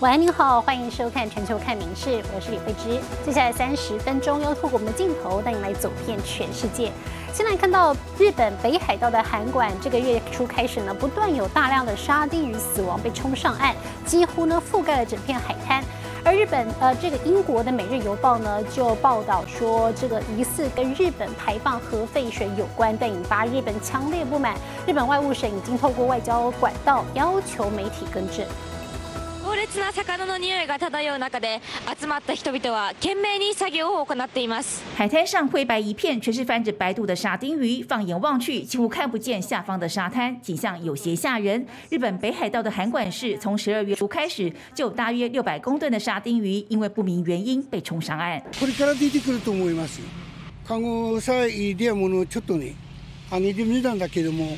晚安，您好，欢迎收看《全球看名事》，我是李慧芝。接下来三十分钟要透过我们的镜头带您来走遍全世界。先来看到日本北海道的函馆，这个月初开始呢，不断有大量的沙丁鱼死亡被冲上岸，几乎呢覆盖了整片海滩。而日本呃，这个英国的《每日邮报》呢就报道说，这个疑似跟日本排放核废水有关，但引发日本强烈不满。日本外务省已经透过外交管道要求媒体更正。強烈な魚の匂いが漂う中で集まった人々は懸命に作業を行っています海滩上灰白一片，全是泛着白肚的沙丁鱼。放眼望去，几乎看不见下方的沙滩，景象有些吓人。日本北海道的函馆市，从十二月初开始，就有大约六百公吨的沙丁鱼因为不明原因被冲上岸。これから出てくると思います。看護祭ではものちょっとね、あ似てみたんだけども、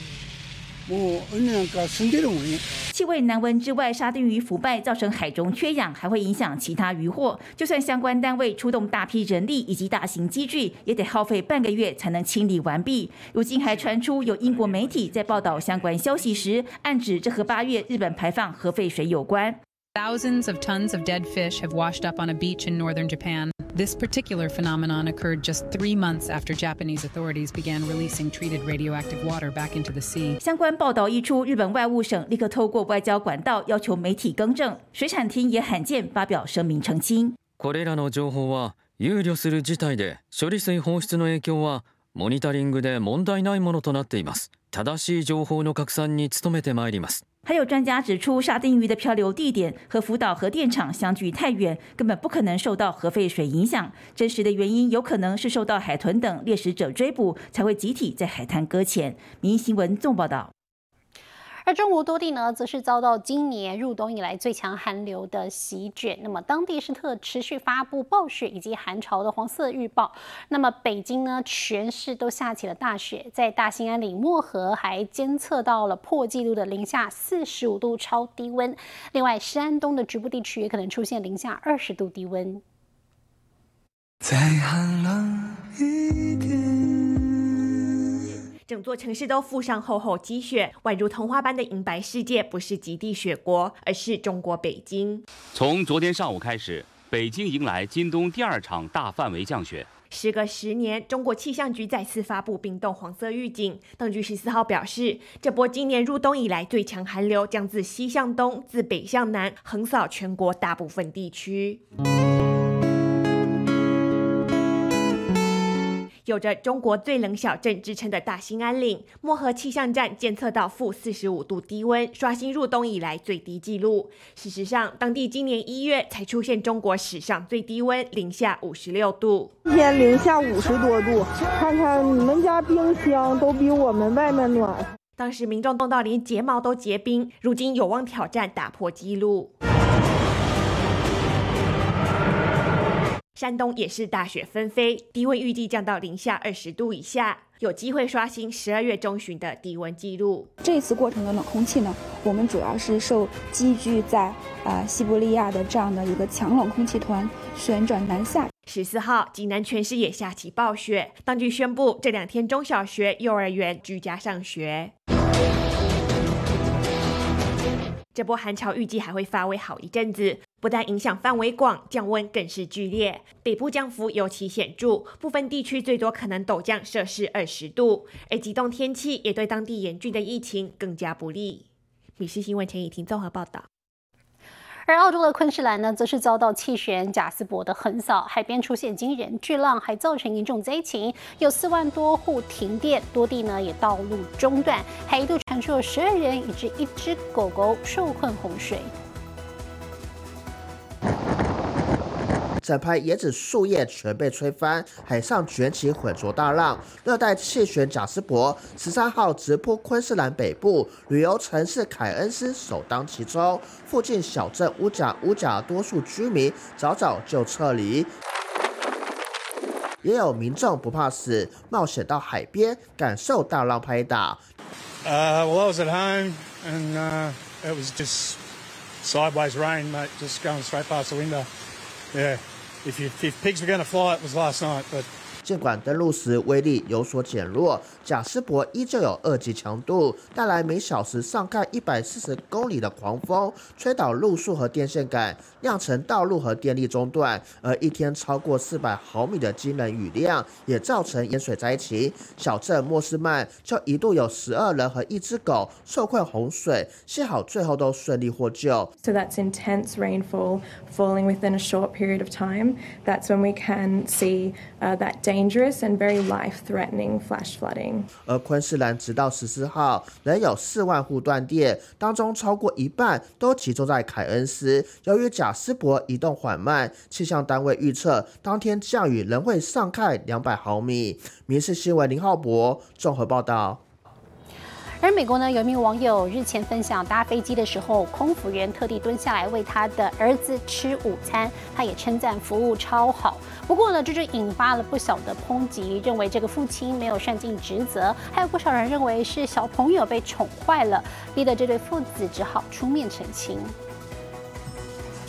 气味难闻之外，沙丁鱼腐败造成海中缺氧，还会影响其他渔获。就算相关单位出动大批人力以及大型机具，也得耗费半个月才能清理完毕。如今还传出有英国媒体在报道相关消息时，暗指这和八月日本排放核废水有关。Thousands of tons of dead fish have washed up on a beach in northern Japan. This particular phenomenon occurred just three months after Japanese authorities began releasing treated radioactive water back into the sea. 相关报道一出，日本外务省立刻透过外交管道要求媒体更正。水产厅也罕见发表声明澄清。これらの情報は憂慮する事態で処理水放出の影響はモニタリングで問題ないものとなっています正しい情報の拡散に努めてまいります还有专家指出，沙丁鱼的漂流地点和福岛核电厂相距太远，根本不可能受到核废水影响。真实的原因有可能是受到海豚等猎食者追捕，才会集体在海滩搁浅。民新闻纵报道。而中国多地呢，则是遭到今年入冬以来最强寒流的席卷。那么当地是特持续发布暴雪以及寒潮的黄色预报。那么北京呢，全市都下起了大雪，在大兴安岭漠河还监测到了破纪录的零下四十五度超低温。另外，山东的局部地区也可能出现零下二十度低温。再寒冷一点。整座城市都覆上厚厚积雪，宛如童话般的银白世界，不是极地雪国，而是中国北京。从昨天上午开始，北京迎来今冬第二场大范围降雪。时隔十年，中国气象局再次发布冰冻黄色预警。当局十四号表示，这波今年入冬以来最强寒流将自西向东、自北向南横扫全国大部分地区。有着中国最冷小镇之称的大兴安岭漠河气象站监测到负四十五度低温，刷新入冬以来最低纪录。事实上，当地今年一月才出现中国史上最低温零下五十六度，今天零下五十多度，看看你们家冰箱都比我们外面暖。当时民众冻到连睫毛都结冰，如今有望挑战打破纪录。山东也是大雪纷飞，低温预计降到零下二十度以下，有机会刷新十二月中旬的低温记录。这次过程的冷空气呢，我们主要是受积聚在呃西伯利亚的这样的一个强冷空气团旋转南下。十四号，济南全市也下起暴雪，当局宣布这两天中小学、幼儿园居家上学。这波寒潮预计还会发威好一阵子，不但影响范围广，降温更是剧烈。北部降幅尤其显著，部分地区最多可能陡降摄氏二十度，而极冻天气也对当地严峻的疫情更加不利。米氏新闻陈以婷综合报道。而澳洲的昆士兰呢，则是遭到气旋贾斯伯的横扫，海边出现惊人巨浪，还造成严重灾情，有四万多户停电，多地呢也道路中断，还一度传出了十二人以及一只狗狗受困洪水。整排椰子树叶全被吹翻，海上卷起浑浊大浪。热带气旋贾斯伯十三号直扑昆士兰北部，旅游城市凯恩斯首当其冲。附近小镇乌贾乌贾多数居民早早就撤离，也有民众不怕死，冒险到海边感受大浪拍打。Uh, well, I was at home and uh, it was just sideways rain, mate, just going straight past the window. Yeah, if, you, if pigs were going to fly, it was last night, but 今尽管登陆时威力有所减弱，贾斯伯依旧有二级强度，带来每小时上看一百四十公里的狂风，吹倒路树和电线杆，酿成道路和电力中断。而一天超过四百毫米的惊人雨量，也造成淹水灾情。小镇莫斯曼就一度有十二人和一只狗受困洪水，幸好最后都顺利获救。So that's intense rainfall falling within a short period of time. That's when we can see uh, that dangerous and very life-threatening flash flooding. 而昆士兰直到十四号仍有四万户断电，当中超过一半都集中在凯恩斯。由于贾斯伯移动缓慢，气象单位预测当天降雨仍会上看两百毫米。民事新闻林浩博综合报道。而美国呢，有一名网友日前分享搭飞机的时候，空服员特地蹲下来为他的儿子吃午餐，他也称赞服务超好。不过呢，这就引发了不小的抨击，认为这个父亲没有善尽职责，还有不少人认为是小朋友被宠坏了，逼得这对父子只好出面澄清。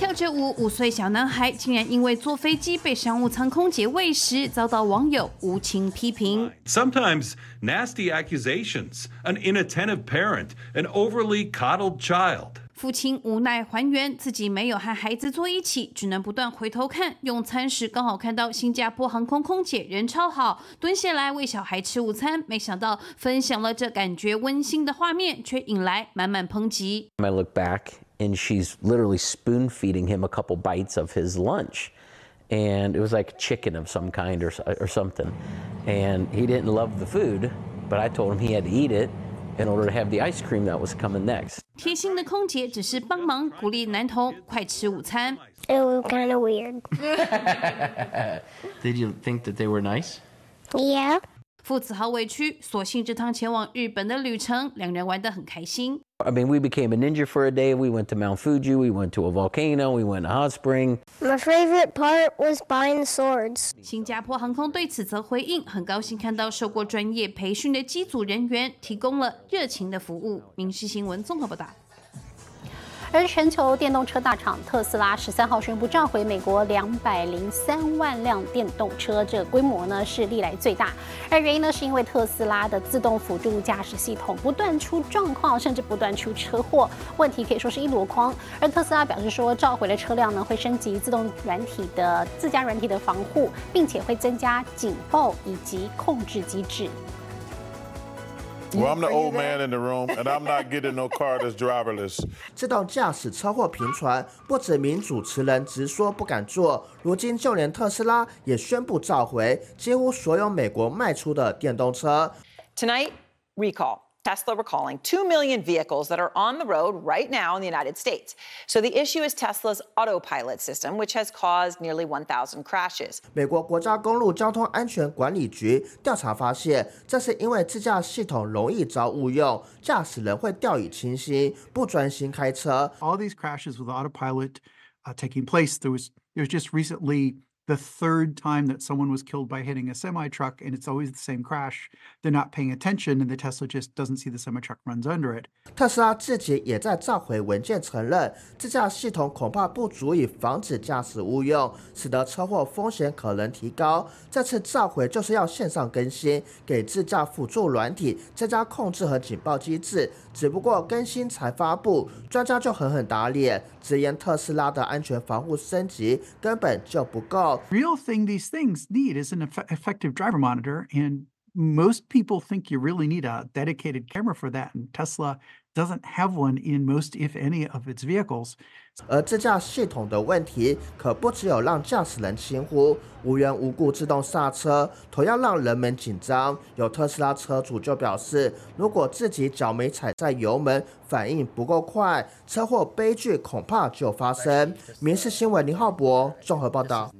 跳着舞，五岁小男孩竟然因为坐飞机被商务舱空姐喂食，遭到网友无情批评。Sometimes nasty accusations, an inattentive parent, an overly coddled child. 父亲无奈还原自己没有和孩子坐一起，只能不断回头看。用餐时刚好看到新加坡航空空姐人超好，蹲下来喂小孩吃午餐。没想到分享了这感觉温馨的画面，却引来满满抨击。I look back and she's literally spoon feeding him a couple bites of his lunch. And it was like chicken of some kind or, or something. And he didn't love the food, but I told him he had to eat it in order to have the ice cream that was coming next. 贴心的空姐只是帮忙鼓励男童快吃午餐。 It was kind of weird. Did you think that they were nice? Yeah. 父子好委屈，索性这趟前往日本的旅程，两人玩得很开心。I mean, we became a ninja for a day. We went to Mount Fuji. We went to a volcano. We went to hot spring. My favorite part was buying swords. 新加坡航空对此则回应，很高兴看到受过专业培训的机组人员提供了热情的服务。民事新闻综合报道。而全球电动车大厂特斯拉十三号宣布召回美国两百零三万辆电动车，这个规模呢是历来最大。而原因呢是因为特斯拉的自动辅助驾驶系统不断出状况，甚至不断出车祸，问题可以说是一箩筐。而特斯拉表示说，召回的车辆呢会升级自动软体的自家软体的防护，并且会增加警报以及控制机制。Well, I'm the old man in the room, and I'm not getting no car that's driverless. 自动驾驶车祸频传，不止名主持人直说不敢做，如今就连特斯拉也宣布召回几乎所有美国卖出的电动车。Tonight, recall. Tesla recalling 2 million vehicles that are on the road right now in the United States. So the issue is Tesla's autopilot system, which has caused nearly 1,000 crashes. 美国国家公路交通安全管理局调查发现，这是因为自驾系统容易遭误用，驾驶人会掉以轻心，不专心开车。 All these crashes with autopilot uh, taking place. There was there was just recently the third time that someone was killed by hitting a semi truck, and it's always the same crash. They're not paying attention, and the Tesla just doesn't see the semi truck runs under it. 特斯拉自己也在召回文件承认，自驾系统恐怕不足以防止驾驶误用，使得车祸风险可能提高。这次召回就是要线上更新，给自驾辅助软体增加控制和警报机制。只不过更新才发布，专家就狠狠打脸，直言特斯拉的安全防护升级根本就不够。Real thing these things need is an effective driver monitor, and most people think you really need a dedicated camera for that. And Tesla doesn't have one in most, if any, of its vehicles. 而自驾系统的问题可不只有让驾驶人轻忽，无缘无故自动刹车，同样让人们紧张。有特斯拉车主就表示，如果自己脚没踩在油门，反应不够快，车祸悲剧恐怕就发生。民事新闻林浩博综合报道。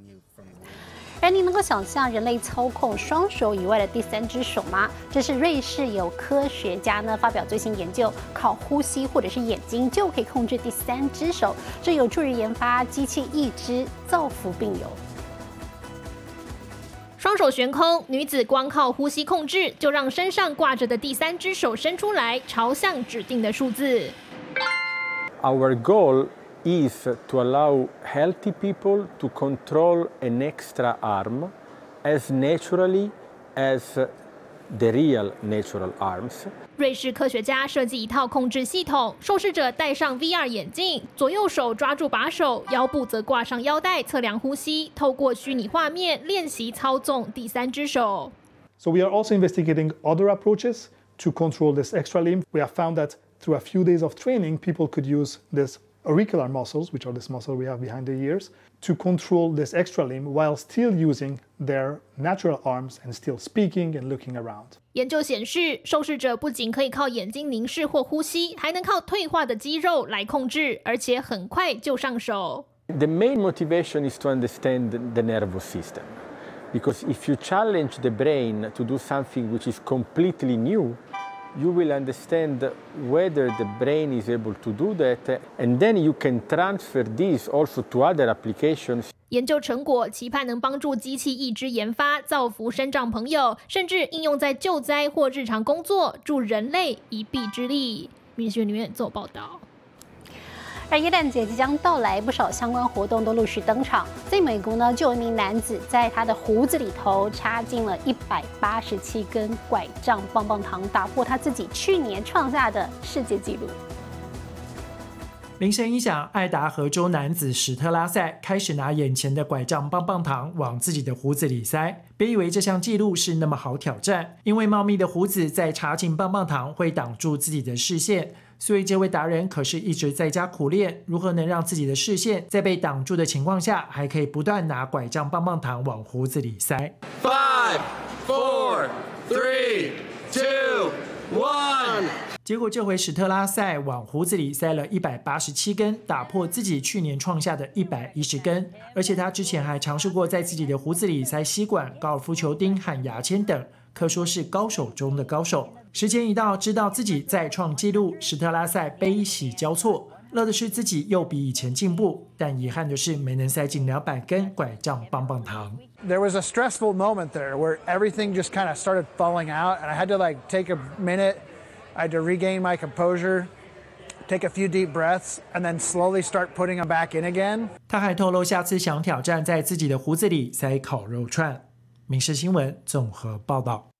而你能够想象人类操控双手以外的第三只手吗？这是瑞士有科学家呢发表最新研究，靠呼吸或者是眼睛就可以控制第三只手，这有助于研发机器一只，造福病友。双手悬空，女子光靠呼吸控制，就让身上挂着的第三只手伸出来，朝向指定的数字。Our goal is to allow healthy people to control an extra arm as naturally as the real natural arms. 瑞士科学家设计一套控制系统，受试者戴上 VR 眼镜，左右手抓住把手，腰部则挂上腰带测量呼吸，透过虚拟画面练习操纵第三只手。 So we are also investigating other approaches to control this extra limb. We have found that through a few days of training, people could use this auricular muscles, which are this muscle we have behind the ears, to control this extra limb while still using their natural arms and still speaking and looking around. 研究显示，受试者不仅可以靠眼睛凝视或呼吸，还能靠退化的肌肉来控制，而且很快就上手。 The main motivation is to understand the nervous system. Because if you challenge the brain to do something which is completely new, you will understand whether the brain is able to do that, and then you can transfer this also to other applications. 研究成果期盼能帮助机器一直研发，造福身障朋友，甚至应用在救灾或日常工作，助人类一臂之力。民学女院做报道。而耶诞节即将到来，不少相关活动都陆续登场。在美国呢，就有一名男子在他的胡子里头插进了一百八十七根拐杖棒棒糖，打破他自己去年创下的世界纪录。铃声一响，爱达荷州男子史特拉塞开始拿眼前的拐杖棒棒糖往自己的胡子里塞。别以为这项纪录是那么好挑战，因为茂密的胡子在插进棒棒糖会挡住自己的视线。所以这位达人可是一直在家苦练，如何能让自己的视线在被挡住的情况下，还可以不断拿拐杖棒棒糖往胡子里塞。Five, four, three, two, one. 结果这回史特拉塞往胡子里塞了一百八十七根，打破自己去年创下的一百一十根。而且他之前还尝试过在自己的胡子里塞吸管、高尔夫球钉和牙签等，可说是高手中的高手。时间一到，知道自己再创纪录，史特拉塞悲喜交错。乐的是自己又比以前进步，但遗憾的是没能塞进两百根拐杖棒棒糖。There was a stressful moment there where everything just kind of started falling out, and I had to like take a minute. I had to regain my composure, take a few deep breaths, and then slowly start putting them back in again. 他还透露，下次想挑战在自己的胡子里塞烤肉串。民事新闻综合报道。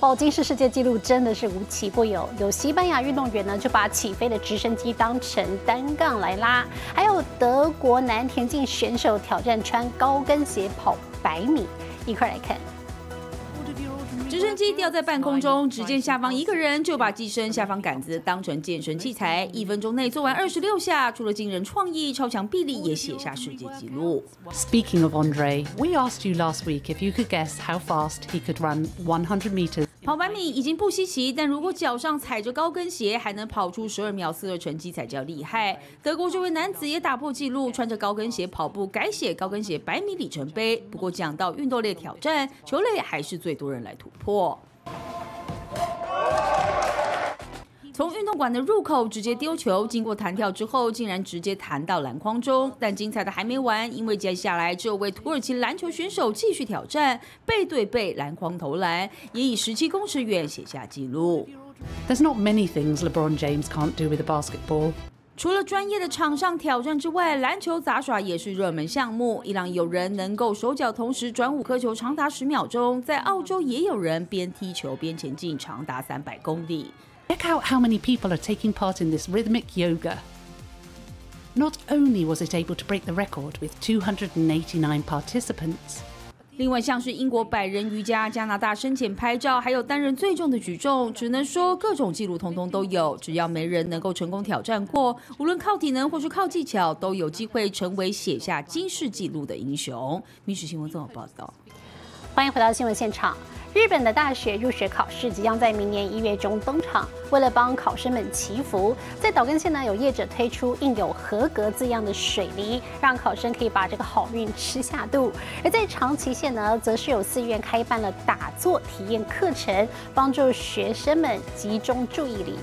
哦，金氏世界纪录真的是无奇不有，有西班牙运动员呢就把起飞的直升机当成单杠来拉，还有德国男田径选手挑战穿高跟鞋跑百米，一块来看。直升机吊在半空中，只见下方一个人就把机身下方杆子当成健身器材，一分钟内做完二十六下，除了惊人创意、超强臂力，也写下世界纪录。Speaking of Andre, we asked you last week if you could guess how fast he could run 100 meters. 跑百米已经不稀奇，但如果脚上踩着高跟鞋还能跑出十二秒四的成绩才叫厉害。德国这位男子也打破纪录，穿着高跟鞋跑步，改写高跟鞋百米里程碑。不过讲到运动类挑战，球类还是最多人来突破。从运动馆的入口直接丢球，经过弹跳之后，竟然直接弹到篮筐中。但精彩的还没完，因为接下来这位土耳其篮球选手继续挑战，背对背篮筐投篮，也以十七公尺远写下纪录。There's not many things LeBron James can't do with a basketball. 除了专业的场上挑战之外，篮球杂耍也是热门项目。伊朗有人能够手脚同时转五颗球长达十秒钟，在澳洲也有人边踢球边前进，长达三百公里。Check out how many people are taking part in this rhythmic yoga. Not only was it able to break the record with 289 participants, 另外，像是英国百人瑜伽、加拿大深潜拍照，还有单人最重的举重，只能说各种记录通通都有。只要没人能够成功挑战过，无论靠体能或是靠技巧，都有机会成为写下金世纪录的英雄。民事新闻综合报道。欢迎回到新闻现场。日本的大学入学考试即将在明年一月中登场。为了帮考生们祈福，在岛根县呢有业者推出印有“合格”字样的水梨，让考生可以把这个好运吃下肚。而在长崎县呢，则是有寺院开办了打坐体验课程，帮助学生们集中注意力。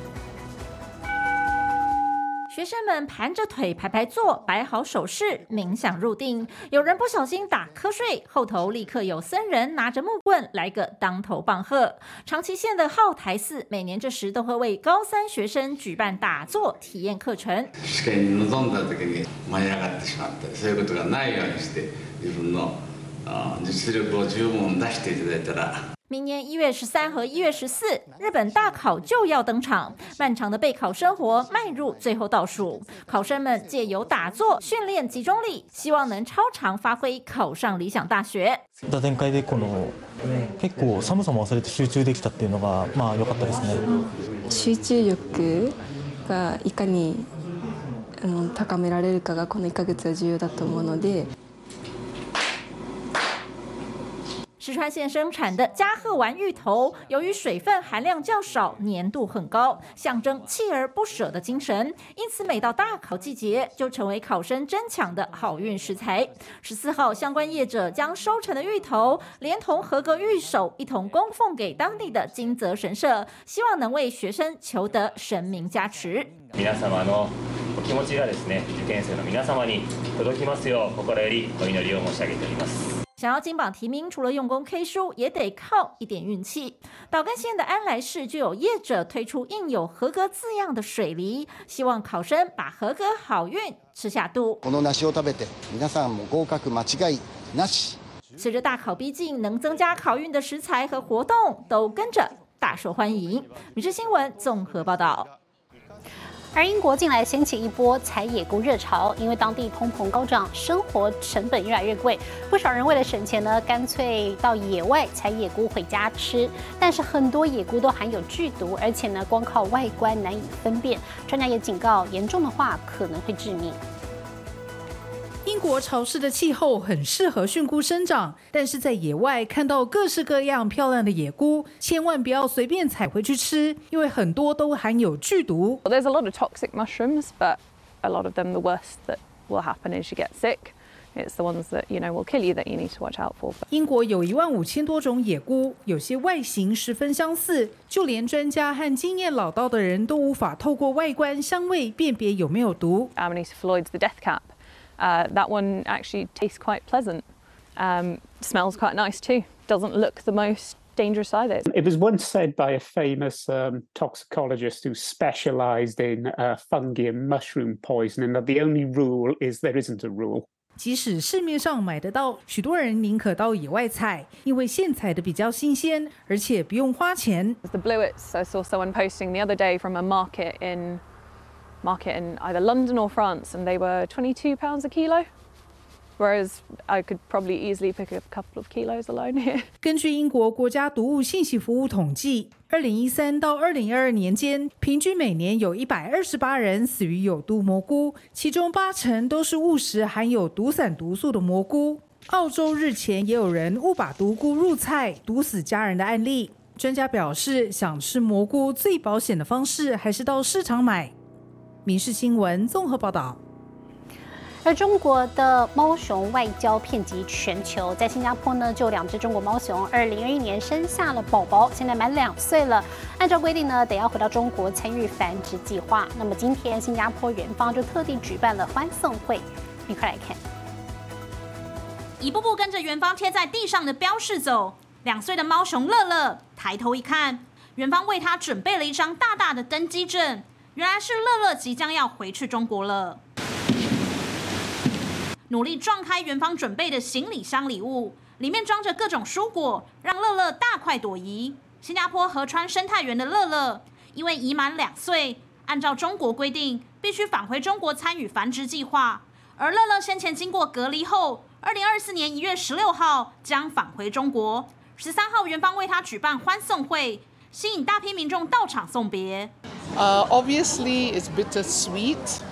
学生们盘着腿排排坐，摆好手势，冥想入定。有人不小心打瞌睡，后头立刻有僧人拿着木棍来个当头棒喝。长崎县的浩台寺每年这时都会为高三学生举办打坐体验课程。試験に臨んだ時に舞い上がってしまったりそういうことがないようにして自分の あ実力を十分出していただいたら明年一月十三和一月十四，日本大考就要登场，漫长的备考生活迈入最后倒数。考生们借由打坐训练集中力，希望能超常发挥，考上理想大学。打展開でこの結構寒さも忘れて集中できたっていうのがまあ良かったですね。集中力がいかにあの高められるかがこの1ヶ月は重要だと思うので。 石川县生产的加贺丸芋头，由于水分含量较少，粘度很高，象征锲而不舍的精神，因此每到大考季节，就成为考生争抢的好运食材。十四号，相关业者将收成的芋头，连同合格玉手一同供奉给当地的金泽神社，希望能为学生求得神明加持。皆様のお気持ちがですね、受験生の皆様に届きますよう心よりお祈りを申し上げております。 想要金榜题名，除了用功 K 书，也得靠一点运气。岛根县的安来市就有业者推出印有合格字样的水梨，希望考生把合格好运吃下肚。この梨を食べて、皆さんも合格間違いなし。随着大考逼近，能增加考运的食材和活动都跟着大受欢迎。米氏新闻综合报道。 而英国近来掀起一波采野菇热潮，因为当地通膨高涨，生活成本越来越贵，不少人为了省钱呢，干脆到野外采野菇回家吃。但是很多野菇都含有剧毒，而且呢，光靠外观难以分辨。专家也警告，严重的话可能会致命。英国潮湿的气候很适合菌菇生长，但是在野外看到各式各样漂亮的野菇，千万不要随便采回去吃，因为很多都含有剧毒。There's a lot of toxic mushrooms, but a lot of them, the worst that will happen is you get sick. It's the ones that you know will kill you that you need to watch out for. 英国有一万五千多种野菇，有些外形十分相似，就连专家和经验老道的人都无法透过外观、香味辨别有没有毒。Amanita Floyd's the death cap. Uh, that one actually tastes quite pleasant. Um, smells quite nice too. Doesn't look the most dangerous either. It was once said by a famous um, toxicologist who specialized in uh, fungi and mushroom poisoning that the only rule is there isn't a rule. 即使市面上买得到，许多人宁可到野外采，因为现采的比较新鲜，而且不用花钱。The bluets, I saw someone posting the other day from a market in market in either London or France, and they were 22 pounds a kilo. Whereas I could probably easily pick a couple of kilos alone here. 根据英国国家毒物信息服务统计，二零一三到二零二二年间，平均每年有一百二十八人死于有毒蘑菇，其中八成都是误食含有毒散毒素的蘑菇。澳洲日前也有人误把毒菇入菜，毒死家人的案例。专家表示，想吃蘑菇最保险的方式还是到市场买。民事新闻综合报道。而中国的猫熊外交遍及全球，在新加坡呢，就两只中国猫熊，二零二一年生下了宝宝，现在满两岁了。按照规定呢，得要回到中国参与繁殖计划。那么今天新加坡园方就特地举办了欢送会，一块来看。一步步跟着园方贴在地上的标示走，两岁的猫熊乐乐抬头一看，园方为他准备了一张大大的登机证，原来是乐乐即将要回去中国了。努力撞开元方准备的行李箱礼物，里面装着各种蔬果，让乐乐大快朵颐。新加坡河川生态园的乐乐，因为已满两岁，按照中国规定，必须返回中国参与繁殖计划。而乐乐先前经过隔离后，二零二四年一月十六号将返回中国。十三号，元方为他举办欢送会，吸引大批民众到场送别。Uh, obviously, it's bittersweet.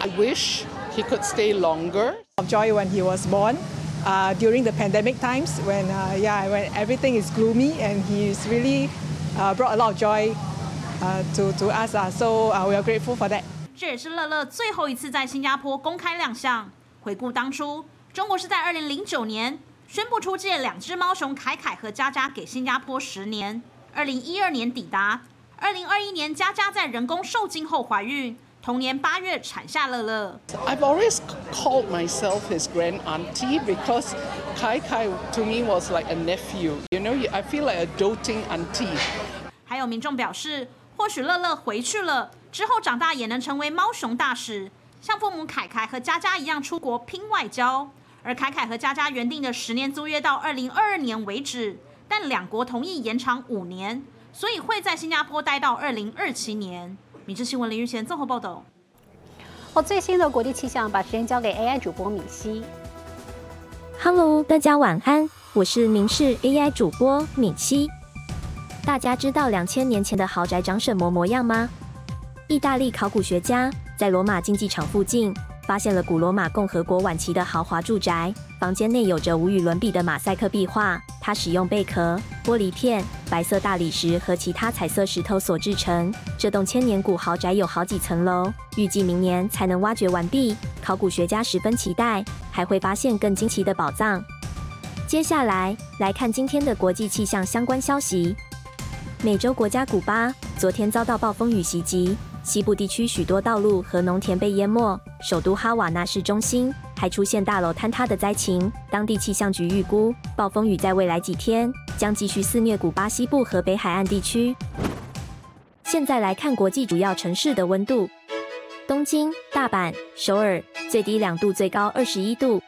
I wish he could stay longer. Of joy when he was born, uh, during the pandemic times when uh, yeah when everything is gloomy and he's really uh, brought a lot of joy uh, to to us. Uh, so uh, we are grateful for that. 这也是乐乐最后一次在新加坡公开亮相。回顾当初，中国是在二零零九年宣布出借两只猫熊凯凯和佳佳给新加坡十年，二零一二年抵达， 二零二一年佳佳在人工受精后怀孕。同年八月产下乐乐。I've always called myself his grand auntie because Kai Kai to me was like a nephew. You know, I feel like a doting auntie. 还有民众表示，或许乐乐回去了之后长大也能成为猫熊大使，像父母凯凯和佳佳一样出国拼外交。而凯凯和佳佳原定的十年租约到二零二二年为止，但两国同意延长五年，所以会在新加坡待到二零二七年。米智新闻林玉贤综合报道。好，最新的国际气象，把时间交给 AI 主播米西。Hello，大家晚安，我是明视 AI 主播米西。大家知道两千年前的豪宅长什么模样吗？意大利考古学家在罗马竞技场附近发现了古罗马共和国晚期的豪华住宅，房间内有着无与伦比的马赛克壁画，它使用贝壳、玻璃片、白色大理石和其他彩色石头所制成。这栋千年古豪宅有好几层楼，预计明年才能挖掘完毕。考古学家十分期待，还会发现更惊奇的宝藏。接下来来看今天的国际气象相关消息。美洲国家古巴昨天遭到暴风雨袭击，西部地区许多道路和农田被淹没，首都哈瓦那市中心还出现大楼坍塌的灾情。当地气象局预估，暴风雨在未来几天将继续肆虐古巴西部和北海岸地区。现在来看国际主要城市的温度：东京、大阪、首尔最低两度，最高二十一度；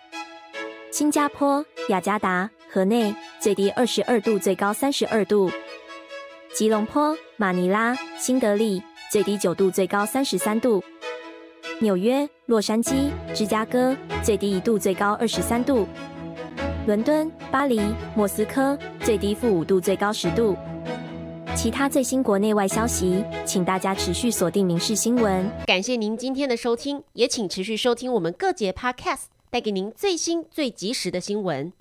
新加坡、雅加达、河内最低二十二度，最高三十二度。吉隆坡、马尼拉、新德里最低九度，最高三十三度；纽约、洛杉矶、芝加哥最低一度，最高二十三度；伦敦、巴黎、莫斯科最低负五度，最高十度。其他最新国内外消息，请大家持续锁定《民事新闻》。感谢您今天的收听，也请持续收听我们各节 Podcast，带给您最新最及时的新闻。